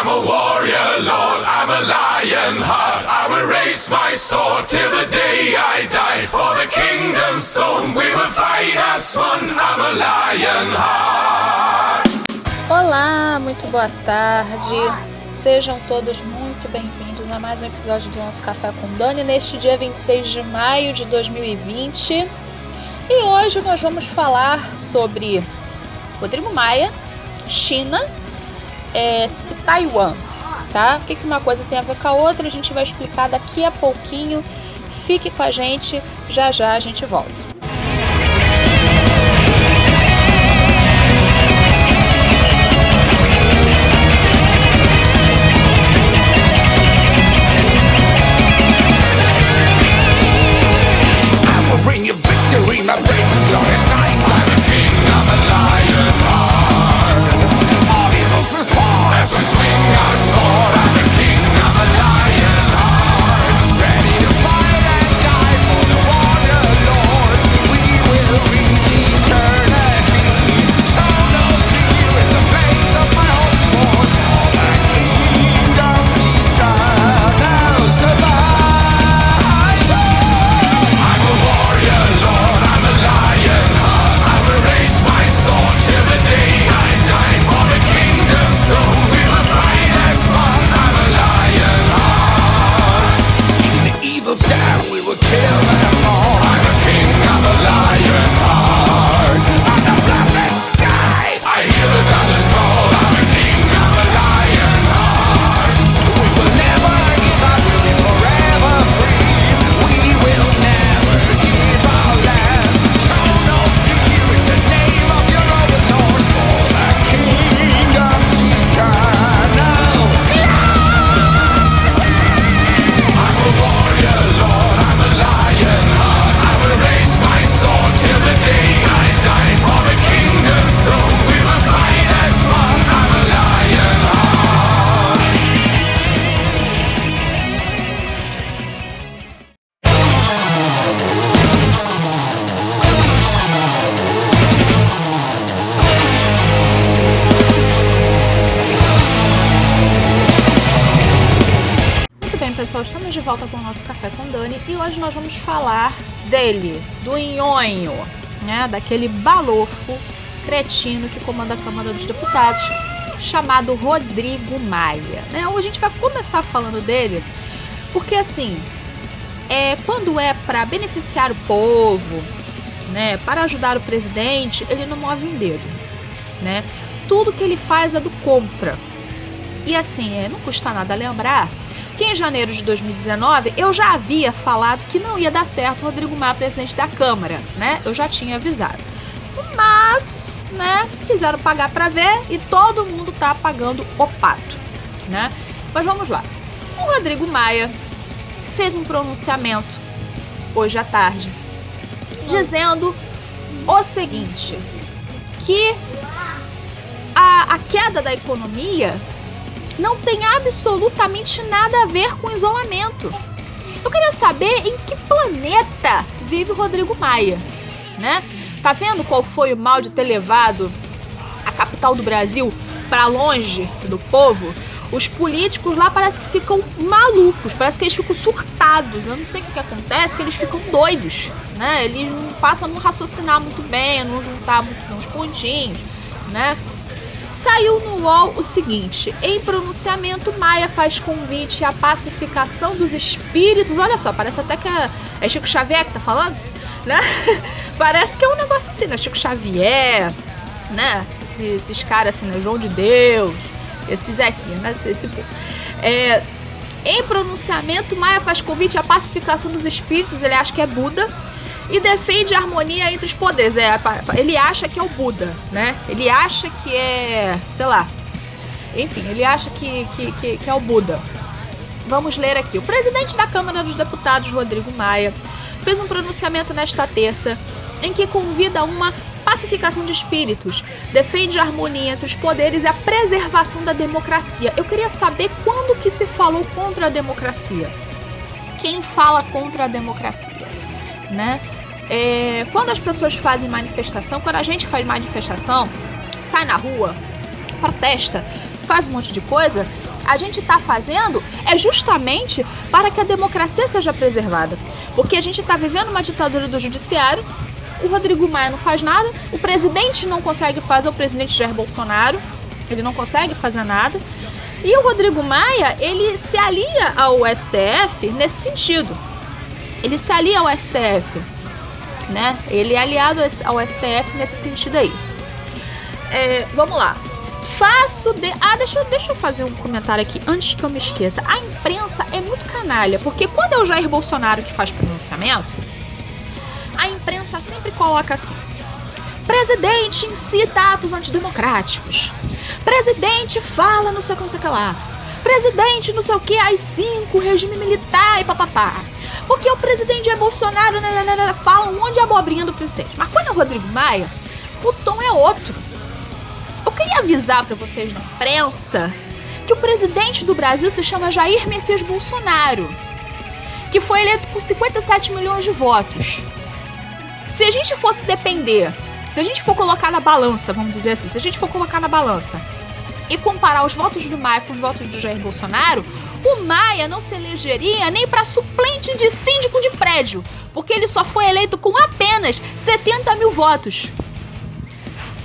I'm a warrior, Lord, I'm a lion heart. I will raise my sword till the day I die. For the kingdom's throne, we will fight as one. I'm a lion heart. Olá, muito boa tarde. Sejam todos muito bem-vindos a mais um episódio do nosso Café com Dani neste dia 26 de maio de 2020. E hoje nós vamos falar sobre Rodrigo Maia, China é, Taiwan, tá? O que, que uma coisa tem a ver com a outra a gente vai explicar daqui a pouquinho. Fique com a gente, já já a gente volta. Dele, do nhonho, né, daquele balofo cretino que comanda a Câmara dos Deputados, chamado Rodrigo Maia. Né? A gente vai começar falando dele, porque assim, é, quando é para beneficiar o povo, né, para ajudar o presidente, ele não move um dedo. Né? Tudo que ele faz é do contra. E assim, é, não custa nada lembrar que em janeiro de 2019 eu já havia falado que não ia dar certo o Rodrigo Maia presidente da Câmara, né? Eu já tinha avisado. Mas, né, quiseram pagar para ver e todo mundo tá pagando o pato, né? Mas vamos lá. O Rodrigo Maia fez um pronunciamento hoje à tarde dizendo o seguinte: que a, a queda da economia não tem absolutamente nada a ver com isolamento. Eu queria saber em que planeta vive o Rodrigo Maia, né? Tá vendo qual foi o mal de ter levado a capital do Brasil para longe do povo? Os políticos lá parece que ficam malucos, parece que eles ficam surtados. Eu não sei o que, que acontece, que eles ficam doidos, né? Eles não passam a não raciocinar muito bem, a não juntar muito bem os pontinhos, né? Saiu no UOL o seguinte: em pronunciamento, Maia faz convite à pacificação dos espíritos. Olha só, parece até que é, é Chico Xavier que tá falando, né? parece que é um negócio assim, né? Chico Xavier, né? Esses, esses caras assim, né? João de Deus, esses aqui, né? Esse, esse é, em pronunciamento, Maia faz convite à pacificação dos espíritos. Ele acha que é Buda e defende a harmonia entre os poderes. É, ele acha que é o Buda, né? Ele acha que é, sei lá. Enfim, ele acha que, que, que, que é o Buda. Vamos ler aqui. O presidente da Câmara dos Deputados, Rodrigo Maia, fez um pronunciamento nesta terça em que convida uma pacificação de espíritos, defende a harmonia entre os poderes e a preservação da democracia. Eu queria saber quando que se falou contra a democracia. Quem fala contra a democracia, né? É, quando as pessoas fazem manifestação, quando a gente faz manifestação, sai na rua, protesta, faz um monte de coisa, a gente está fazendo é justamente para que a democracia seja preservada. Porque a gente está vivendo uma ditadura do judiciário, o Rodrigo Maia não faz nada, o presidente não consegue fazer, o presidente Jair Bolsonaro, ele não consegue fazer nada. E o Rodrigo Maia, ele se alia ao STF nesse sentido. Ele se alia ao STF, né? Ele é aliado ao STF nesse sentido aí. É, vamos lá. Faço de. Ah, deixa, deixa eu fazer um comentário aqui antes que eu me esqueça. A imprensa é muito canalha, porque quando é o Jair Bolsonaro que faz pronunciamento, a imprensa sempre coloca assim: Presidente incita atos antidemocráticos. Presidente fala não sei como sei que lá. Presidente não sei o que, às cinco, regime militar e papapá. Porque o presidente é Bolsonaro, né, né, né, fala um monte de abobrinha do presidente. Mas quando é o Rodrigo Maia, o tom é outro. Eu queria avisar para vocês na imprensa que o presidente do Brasil se chama Jair Messias Bolsonaro, que foi eleito com 57 milhões de votos. Se a gente fosse depender se a gente for colocar na balança, vamos dizer assim, se a gente for colocar na balança e comparar os votos do Maia com os votos do Jair Bolsonaro, o Maia não se elegeria nem para suplente de síndico de prédio, porque ele só foi eleito com apenas 70 mil votos.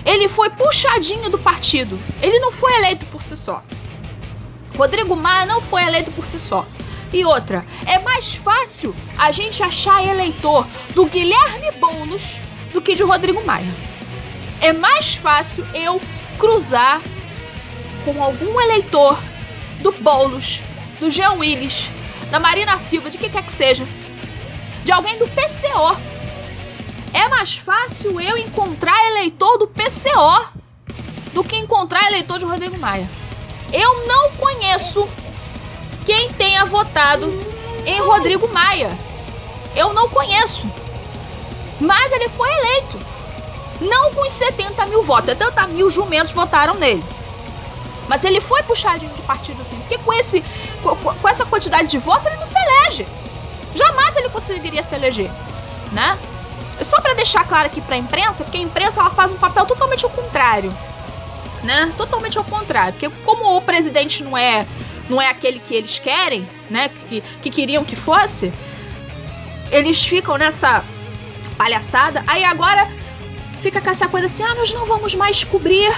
Ele foi puxadinho do partido. Ele não foi eleito por si só. Rodrigo Maia não foi eleito por si só. E outra, é mais fácil a gente achar eleitor do Guilherme Boulos do que de Rodrigo Maia. É mais fácil eu cruzar com algum eleitor do Boulos, do Jean Willis, da Marina Silva, de que quer que seja, de alguém do PCO. É mais fácil eu encontrar eleitor do PCO do que encontrar eleitor de Rodrigo Maia. Eu não conheço quem tenha votado em Rodrigo Maia. Eu não conheço. Mas ele foi eleito. Não com os 70 mil votos. 70 mil jumentos votaram nele. Mas ele foi puxadinho de partido sim. Porque com, esse, com, com essa quantidade de votos ele não se elege. Jamais ele conseguiria se eleger. Né? Só para deixar claro aqui para a imprensa, porque a imprensa ela faz um papel totalmente ao contrário. Né? Totalmente ao contrário. Porque como o presidente não é não é aquele que eles querem, né? Que, que queriam que fosse, eles ficam nessa palhaçada. Aí agora fica com essa coisa assim: ah, nós não vamos mais cobrir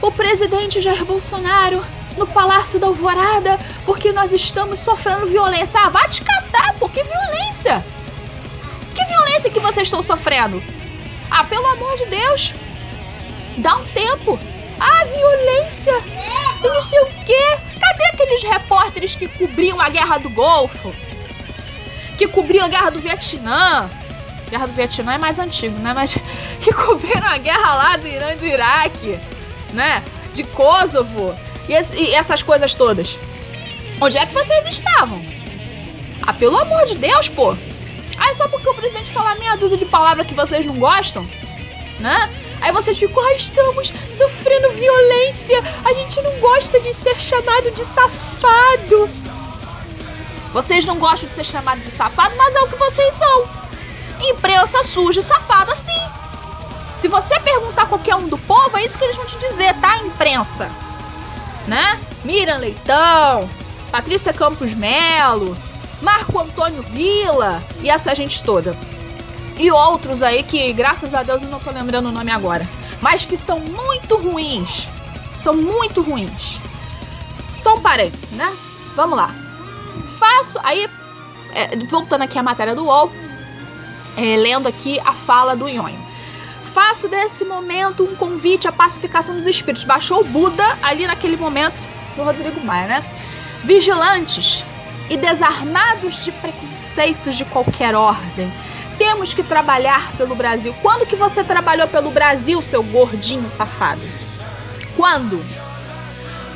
o presidente Jair Bolsonaro no Palácio da Alvorada porque nós estamos sofrendo violência. Ah, vai te catar, pô, que violência! Que violência que vocês estão sofrendo? Ah, pelo amor de Deus! Dá um tempo! Ah, violência! E não sei o quê! Cadê aqueles repórteres que cobriam a guerra do Golfo? Que cobriam a guerra do Vietnã? Guerra do Vietnã é mais antigo, né? Mas que cobriram a guerra lá do Irã e do Iraque, né? De Kosovo e, esse, e essas coisas todas. Onde é que vocês estavam? Ah, pelo amor de Deus, pô! É só porque o presidente fala meia dúzia de palavras que vocês não gostam, né? Aí vocês ficam, ah, estamos sofrendo violência, a gente não gosta de ser chamado de safado. Vocês não gostam de ser chamado de safado, mas é o que vocês são imprensa suja e safada sim. Se você perguntar qualquer um do povo, é isso que eles vão te dizer, tá, imprensa? Né? Miriam Leitão, Patrícia Campos Melo, Marco Antônio Vila e essa gente toda. E outros aí que, graças a Deus, eu não tô lembrando o nome agora. Mas que são muito ruins. São muito ruins. Só um parênteses, né? Vamos lá. Faço. Aí, é, voltando aqui à matéria do UOL, é, lendo aqui a fala do Nhonho. Faço desse momento um convite à pacificação dos espíritos. Baixou o Buda ali naquele momento do Rodrigo Maia, né? Vigilantes e desarmados de preconceitos de qualquer ordem. Temos que trabalhar pelo Brasil. Quando que você trabalhou pelo Brasil, seu gordinho safado? Quando?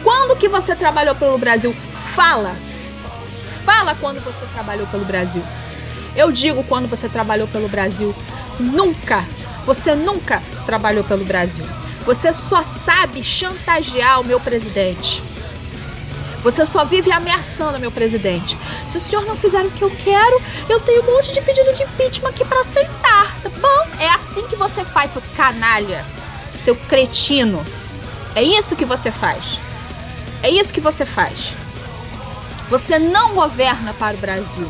Quando que você trabalhou pelo Brasil? Fala. Fala quando você trabalhou pelo Brasil. Eu digo quando você trabalhou pelo Brasil. Nunca, você nunca trabalhou pelo Brasil. Você só sabe chantagear o meu presidente. Você só vive ameaçando meu presidente. Se o senhor não fizer o que eu quero, eu tenho um monte de pedido de impeachment aqui para aceitar, tá bom? É assim que você faz, seu canalha, seu cretino. É isso que você faz. É isso que você faz. Você não governa para o Brasil.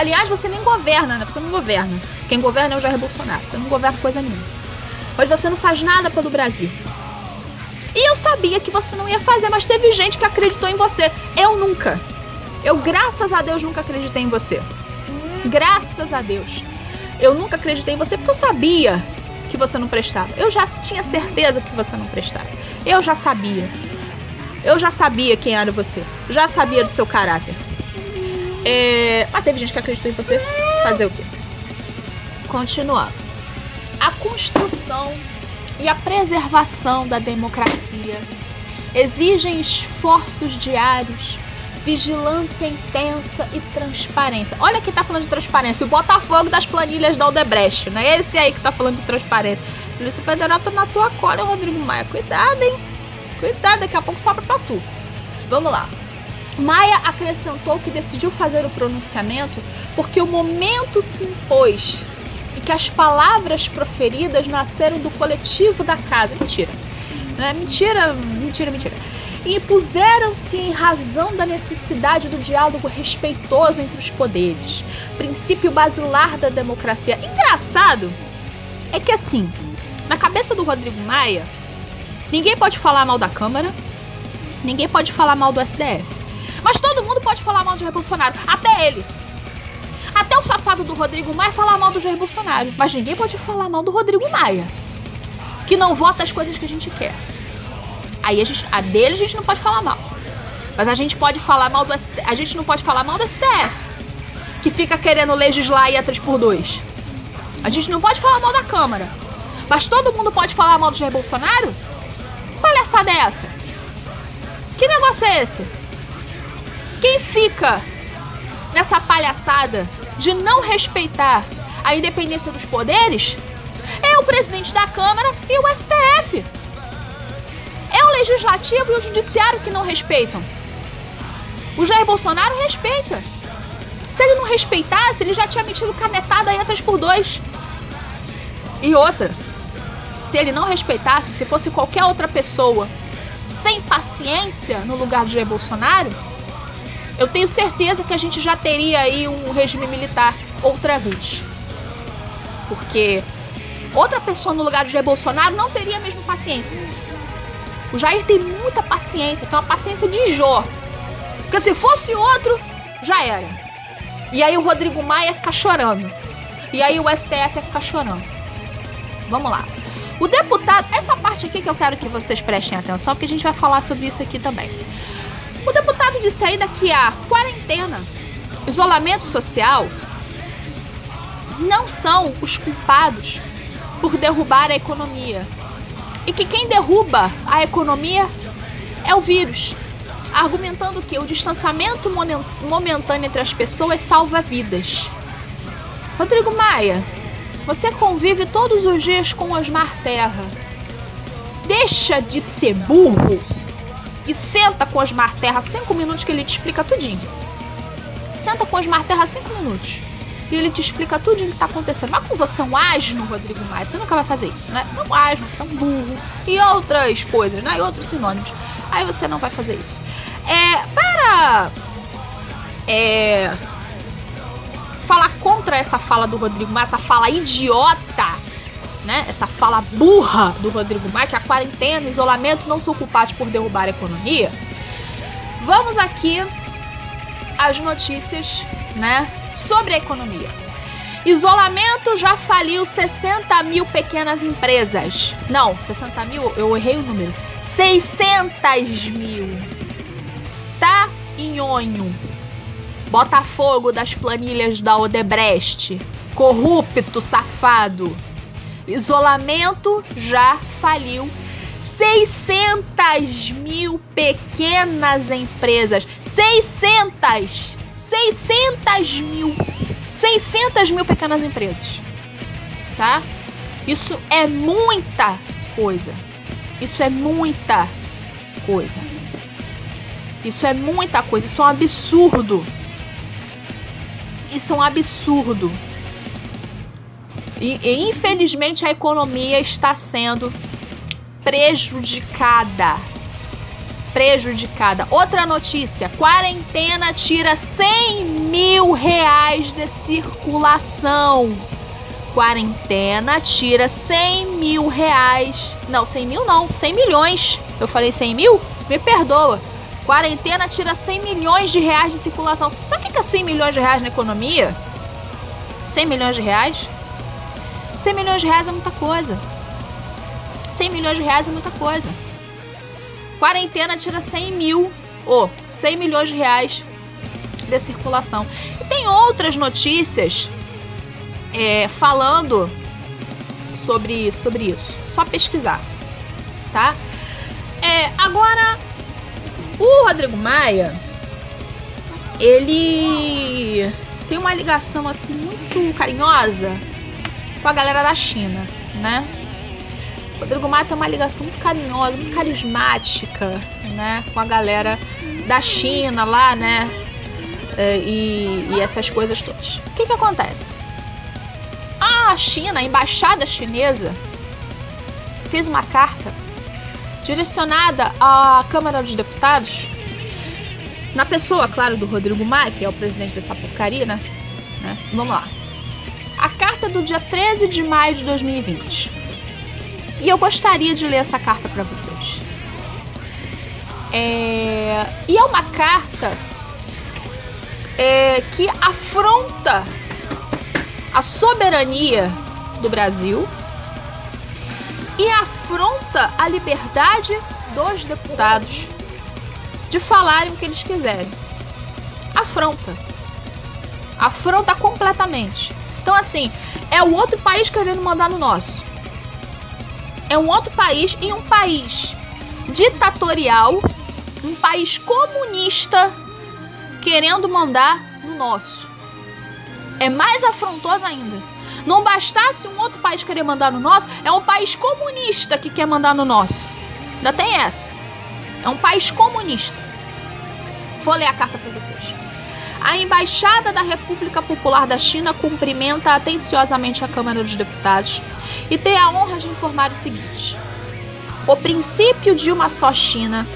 Aliás, você nem governa, né? Você não governa. Quem governa é o Jair Bolsonaro. Você não governa coisa nenhuma. Mas você não faz nada pelo Brasil. E eu sabia que você não ia fazer, mas teve gente que acreditou em você. Eu nunca. Eu, graças a Deus, nunca acreditei em você. Graças a Deus. Eu nunca acreditei em você porque eu sabia que você não prestava. Eu já tinha certeza que você não prestava. Eu já sabia. Eu já sabia quem era você. Já sabia do seu caráter. É... Mas teve gente que acreditou em você. Fazer o quê? Continuando. A construção e a preservação da democracia exigem esforços diários, vigilância intensa e transparência. Olha quem tá falando de transparência, o Botafogo das planilhas da Odebrecht, né? Esse aí que tá falando de transparência. Polícia Federal tá na tua cola, Rodrigo Maia. Cuidado, hein? Cuidado, daqui a pouco sobra pra tu. Vamos lá. Maia acrescentou que decidiu fazer o pronunciamento porque o momento se impôs e que as palavras proferidas nasceram do coletivo da casa. Mentira. Né? Mentira, mentira, mentira. E puseram-se em razão da necessidade do diálogo respeitoso entre os poderes, princípio basilar da democracia. Engraçado é que assim, na cabeça do Rodrigo Maia, ninguém pode falar mal da Câmara, ninguém pode falar mal do SDF. Mas todo mundo pode falar mal de Jair Bolsonaro, até ele. Até o safado do Rodrigo Maia falar mal do Jair Bolsonaro. Mas ninguém pode falar mal do Rodrigo Maia. Que não vota as coisas que a gente quer. Aí a, gente, a dele a gente não pode falar mal. Mas a gente pode falar mal do. A gente não pode falar mal do STF. Que fica querendo legislar e a 3x2. A gente não pode falar mal da Câmara. Mas todo mundo pode falar mal do Jair Bolsonaro? Palhaçada é essa? Que negócio é esse? Quem fica nessa palhaçada de não respeitar a independência dos poderes é o presidente da Câmara e o STF. É o legislativo e o judiciário que não respeitam. O Jair Bolsonaro respeita. Se ele não respeitasse, ele já tinha metido canetada aí atrás por dois. E outra, se ele não respeitasse, se fosse qualquer outra pessoa sem paciência no lugar do Jair Bolsonaro, eu tenho certeza que a gente já teria aí um regime militar outra vez. Porque outra pessoa no lugar do Jair Bolsonaro não teria a mesma paciência. O Jair tem muita paciência, tem uma paciência de Jó. Porque se fosse outro, já era. E aí o Rodrigo Maia ia ficar chorando. E aí o STF ia ficar chorando. Vamos lá. O deputado, essa parte aqui que eu quero que vocês prestem atenção, porque a gente vai falar sobre isso aqui também. O deputado disse ainda que a quarentena, isolamento social, não são os culpados por derrubar a economia. E que quem derruba a economia é o vírus, argumentando que o distanciamento momentâneo entre as pessoas salva vidas. Rodrigo Maia, você convive todos os dias com Osmar Terra. Deixa de ser burro e senta com Osmar Terra cinco minutos que ele te explica tudinho. Senta com Osmar Terra cinco minutos. E ele te explica tudo o que está acontecendo. Mas como você é um asno, Rodrigo Maia, você nunca vai fazer isso, né? Você é um asno, você é um burro. E outras coisas, né? E outros sinônimos. Aí você não vai fazer isso. É, para... É... Falar contra essa fala do Rodrigo Maia, essa fala idiota né, essa fala burra do Rodrigo Maia, que a quarentena isolamento não são culpados por derrubar a economia, vamos aqui às notícias né, sobre a economia. Isolamento já faliu 60 mil pequenas empresas. Não, 60 mil, eu errei o número. 600 mil. Tá, Inhonho. Botafogo das planilhas da Odebrecht. Corrupto, safado. Isolamento já faliu 600 mil pequenas empresas. 600! 600 mil! 600 mil pequenas empresas. Tá? Isso é muita coisa. Isso é muita coisa. Isso é muita coisa. Isso é um absurdo. Isso é um absurdo. E, e infelizmente a economia está sendo prejudicada. prejudicada. Outra notícia: quarentena tira 100 mil reais de circulação. Quarentena tira 100 mil reais. Não, 100 mil não, 100 milhões. Eu falei 100 mil? Me perdoa. Quarentena tira 100 milhões de reais de circulação. Sabe o que é 100 milhões de reais na economia? 100 milhões de reais? 100 milhões de reais é muita coisa. 100 milhões de reais é muita coisa. Quarentena tira 100 mil, ou oh, 100 milhões de reais de circulação. E tem outras notícias é, falando sobre, sobre isso. Só pesquisar, tá? É, agora, o Rodrigo Maia, ele tem uma ligação assim muito carinhosa com a galera da China, né? Rodrigo Maia tem uma ligação muito carinhosa, muito carismática, né, com a galera da China lá, né, é, e, e essas coisas todas. O que que acontece? A China, a embaixada chinesa, fez uma carta direcionada à Câmara dos Deputados, na pessoa, claro, do Rodrigo Maia, que é o presidente dessa porcaria, né? né? Vamos lá. A carta do dia 13 de maio de 2020. E eu gostaria de ler essa carta para vocês. É... E é uma carta é, que afronta a soberania do Brasil e afronta a liberdade dos deputados de falarem o que eles quiserem. Afronta. Afronta completamente. Então, assim, é o outro país querendo mandar no nosso é um outro país e um país ditatorial, um país comunista querendo mandar no nosso. É mais afrontoso ainda. Não bastasse um outro país querer mandar no nosso, é um país comunista que quer mandar no nosso. Ainda tem essa. É um país comunista. Vou ler a carta para vocês. A Embaixada da República Popular da China cumprimenta atenciosamente a Câmara dos Deputados e tem a honra de informar o seguinte: o princípio de uma só China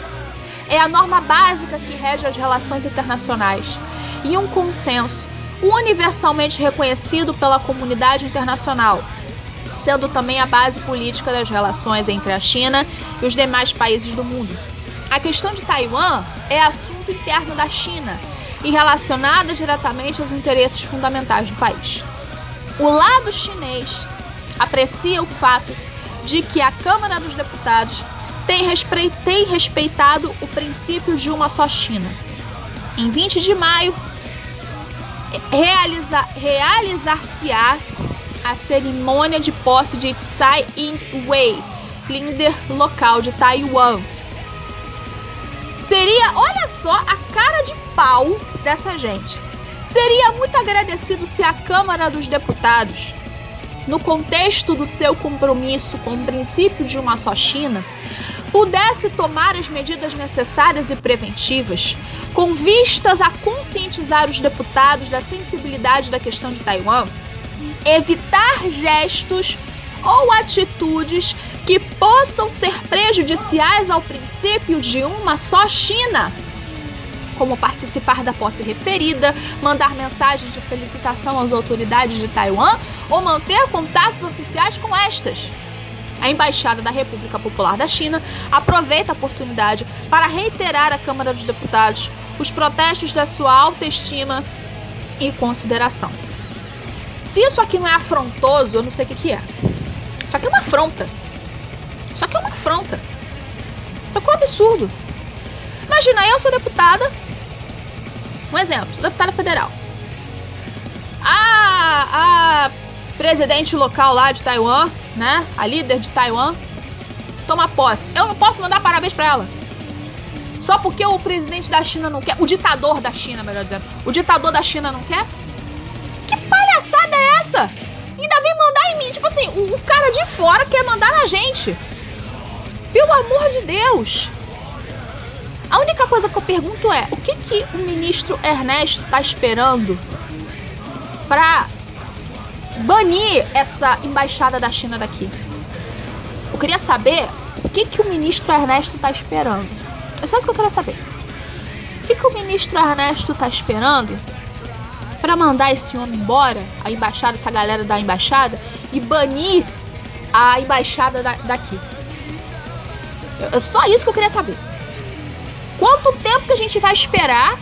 é a norma básica que rege as relações internacionais e um consenso universalmente reconhecido pela comunidade internacional, sendo também a base política das relações entre a China e os demais países do mundo. A questão de Taiwan é assunto interno da China e relacionada diretamente aos interesses fundamentais do país. O lado chinês aprecia o fato de que a Câmara dos Deputados tem, respeitado o princípio de uma só China. Em 20 de maio, realiza, realizar-se-á a cerimônia de posse de Tsai Ing-wei, líder local de Taiwan, Seria, olha só, a cara de pau dessa gente. Seria muito agradecido se a Câmara dos Deputados, no contexto do seu compromisso com o princípio de uma só China, pudesse tomar as medidas necessárias e preventivas com vistas a conscientizar os deputados da sensibilidade da questão de Taiwan, evitar gestos ou atitudes que possam ser prejudiciais ao princípio de uma só China, como participar da posse referida, mandar mensagens de felicitação às autoridades de Taiwan ou manter contatos oficiais com estas. A Embaixada da República Popular da China aproveita a oportunidade para reiterar à Câmara dos Deputados os protestos da sua autoestima e consideração. Se isso aqui não é afrontoso, eu não sei o que, que é. Só que é uma afronta. Só que é uma afronta. Só que é um absurdo. Imagina, eu sou deputada. Um exemplo, deputada federal. A, a presidente local lá de Taiwan, né? A líder de Taiwan, toma posse. Eu não posso mandar parabéns para ela. Só porque o presidente da China não quer. O ditador da China, melhor dizendo. O ditador da China não quer? Que palhaçada é essa? Ainda vem mandar em mim. Tipo assim, o, o cara de fora quer mandar na gente. Pelo amor de Deus. A única coisa que eu pergunto é: o que, que o ministro Ernesto está esperando para banir essa embaixada da China daqui? Eu queria saber o que, que o ministro Ernesto está esperando. É só isso que eu quero saber. O que, que o ministro Ernesto tá esperando para mandar esse homem embora, a embaixada, essa galera da embaixada, e banir a embaixada da, daqui? É só isso que eu queria saber. Quanto tempo que a gente vai esperar?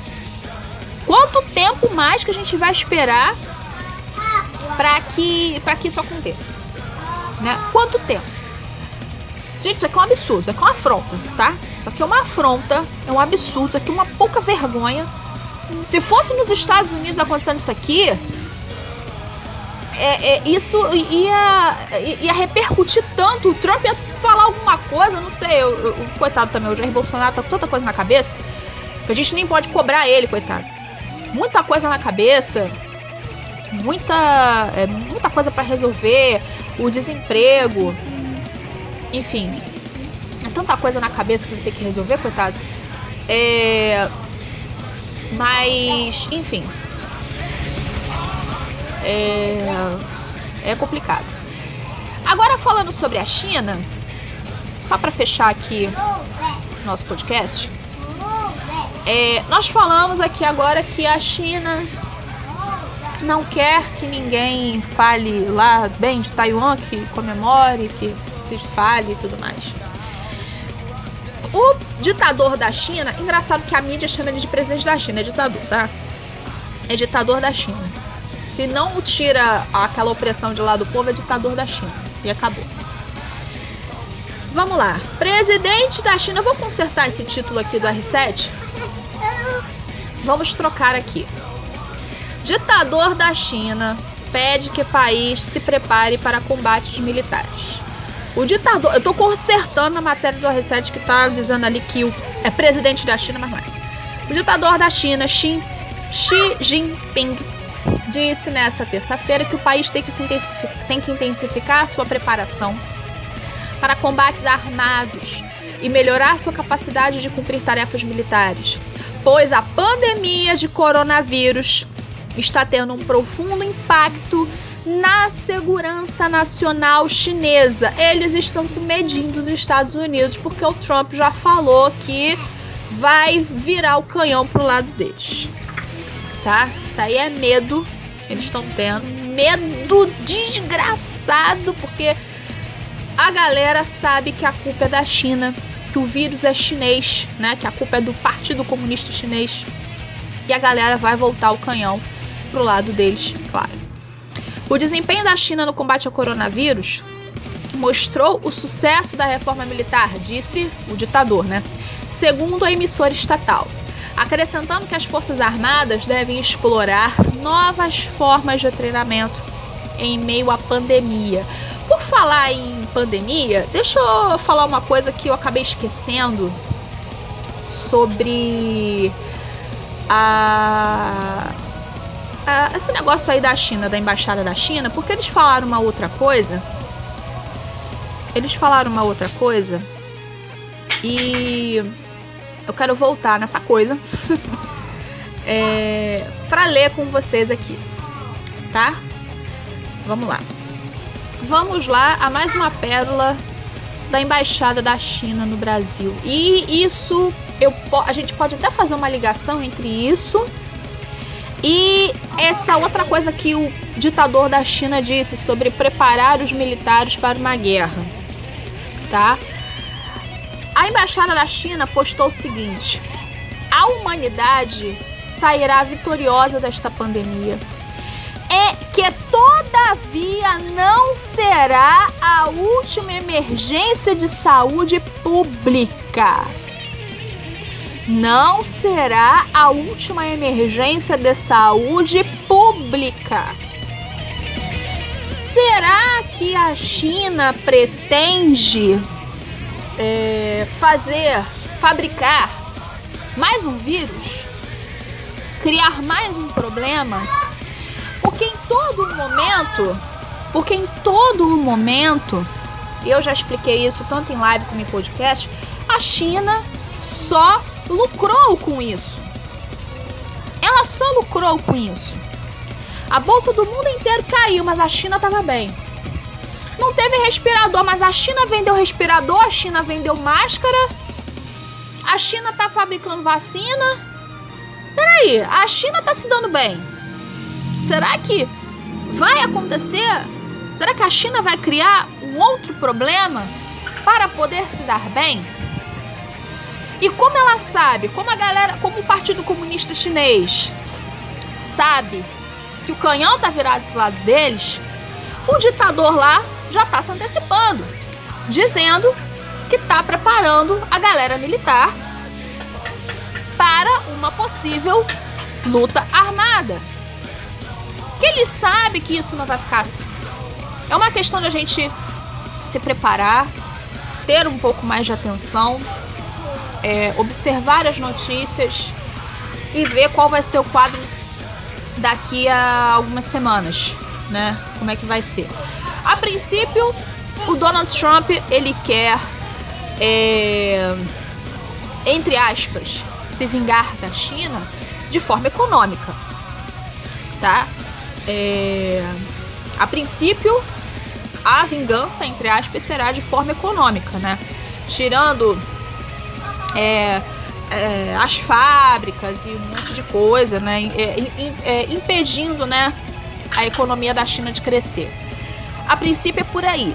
Quanto tempo mais que a gente vai esperar para que para que isso aconteça? Né? Quanto tempo? Gente, isso aqui é um absurdo, isso aqui é uma afronta, tá? Isso aqui é uma afronta, é um absurdo, isso aqui é uma pouca vergonha. Se fosse nos Estados Unidos acontecendo isso aqui, é, é, isso ia, ia repercutir tanto. O Trump ia falar alguma coisa, não sei. O, coitado também, o Jair Bolsonaro tá com tanta coisa na cabeça que a gente nem pode cobrar ele, coitado. Muita coisa na cabeça, muita, é, muita coisa para resolver, o desemprego, enfim, é tanta coisa na cabeça que ele tem que resolver, coitado. É, mas, enfim, é, é complicado. Agora falando sobre a China, só para fechar aqui nosso podcast, é, nós falamos aqui agora que a China não quer que ninguém fale lá bem de Taiwan, que comemore, que se fale e tudo mais. O ditador da China, engraçado que a mídia chama ele de presidente da China, é ditador, tá? É ditador da China. Se não tira aquela opressão de lá do povo, é ditador da China. E acabou. Vamos lá. Presidente da China. vou consertar esse título aqui do R7. Vamos trocar aqui. Ditador da China pede que o país se prepare para combates militares. O ditador, eu tô consertando a matéria do R7 que tá dizendo ali que o é presidente da China, mas não é. O ditador da China, Xi, Xi Jinping, disse nessa terça-feira que o país tem que, tem que intensificar sua preparação para combates armados e melhorar sua capacidade de cumprir tarefas militares, pois a pandemia de coronavírus está tendo um profundo impacto na segurança nacional chinesa. Eles estão com medinho dos Estados Unidos porque o Trump já falou que vai virar o canhão pro lado deles. Tá? Isso aí é medo eles estão tendo. Medo desgraçado, porque a galera sabe que a culpa é da China, que o vírus é chinês, né? Que a culpa é do Partido Comunista Chinês. E a galera vai voltar o canhão pro lado deles, claro. O desempenho da China no combate ao coronavírus mostrou o sucesso da reforma militar, disse o ditador, né? Segundo a emissora estatal, acrescentando que as Forças Armadas devem explorar novas formas de treinamento em meio à pandemia. Falar em pandemia, deixa eu falar uma coisa que eu acabei esquecendo sobre a uh, esse negócio aí da China, da embaixada da China, porque eles falaram uma outra coisa. Eles falaram uma outra coisa. E eu quero voltar nessa coisa. é, para ler com vocês aqui. Tá? Vamos lá. Vamos lá a mais uma pérola da embaixada da China no Brasil. E isso eu a gente pode até fazer uma ligação entre isso e essa outra coisa que o ditador da China disse sobre preparar os militares para uma guerra, tá? A embaixada da China postou o seguinte: a humanidade sairá vitoriosa desta pandemia. Que todavia não será a última emergência de saúde pública não será a última emergência de saúde pública. Será que a China pretende é, fazer, fabricar mais um vírus? Criar mais um problema? Porque em todo momento, porque em todo momento, eu já expliquei isso tanto em live como em podcast, a China só lucrou com isso. Ela só lucrou com isso. A bolsa do mundo inteiro caiu, mas a China estava bem. Não teve respirador, mas a China vendeu respirador, a China vendeu máscara. a China tá fabricando vacina. Peraí, a China tá se dando bem. Será que vai acontecer? Será que a China vai criar um outro problema para poder se dar bem? E como ela sabe, como a galera, como o Partido Comunista Chinês sabe que o canhão tá virado pro lado deles, o ditador lá já tá se antecipando, dizendo que tá preparando a galera militar para uma possível luta armada. Que ele sabe que isso não vai ficar assim. É uma questão da gente se preparar, ter um pouco mais de atenção, é, observar as notícias e ver qual vai ser o quadro daqui a algumas semanas, né? Como é que vai ser? A princípio, o Donald Trump ele quer, é, entre aspas, se vingar da China de forma econômica, tá? É, a princípio, a vingança, entre aspas, será de forma econômica, né? Tirando é, é, as fábricas e um monte de coisa, né? É, é, impedindo, né, a economia da China de crescer. A princípio é por aí.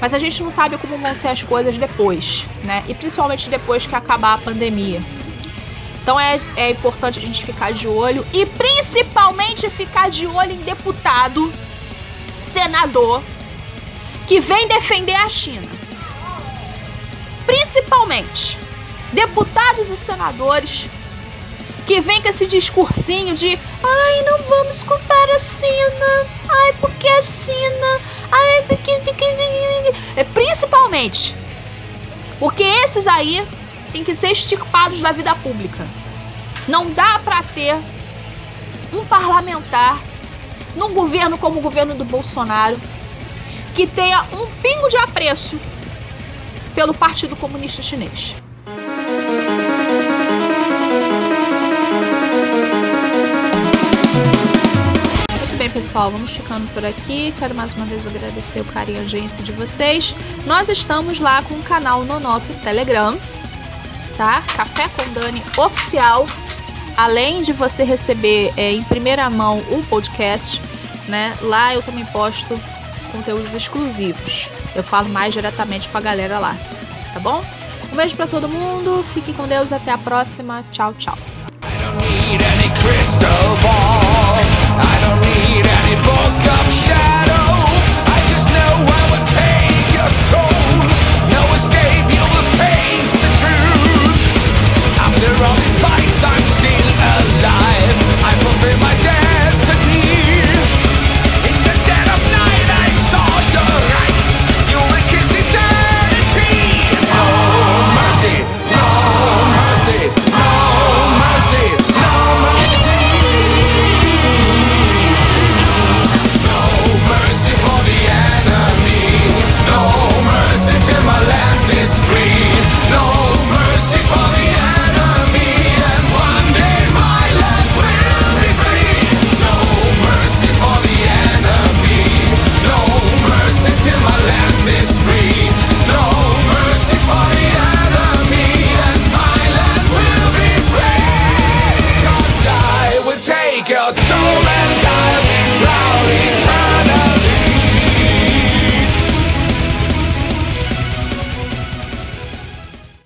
Mas a gente não sabe como vão ser as coisas depois, né? E principalmente depois que acabar a pandemia. Então é, é importante a gente ficar de olho e principalmente ficar de olho em deputado, senador que vem defender a China. Principalmente deputados e senadores que vem com esse discursinho de ai, não vamos culpar a China, ai, porque a China, ai, porque. É principalmente porque esses aí têm que ser extirpados da vida pública. Não dá para ter um parlamentar num governo como o governo do Bolsonaro que tenha um pingo de apreço pelo Partido Comunista Chinês. Muito bem, pessoal, vamos ficando por aqui. Quero mais uma vez agradecer o carinho e a audiência de vocês. Nós estamos lá com um canal no nosso Telegram, tá? Café com Dani Oficial. Além de você receber é, em primeira mão o podcast, né? Lá eu também posto conteúdos exclusivos. Eu falo mais diretamente com a galera lá, tá bom? Um beijo para todo mundo, fique com Deus, até a próxima. Tchau, tchau.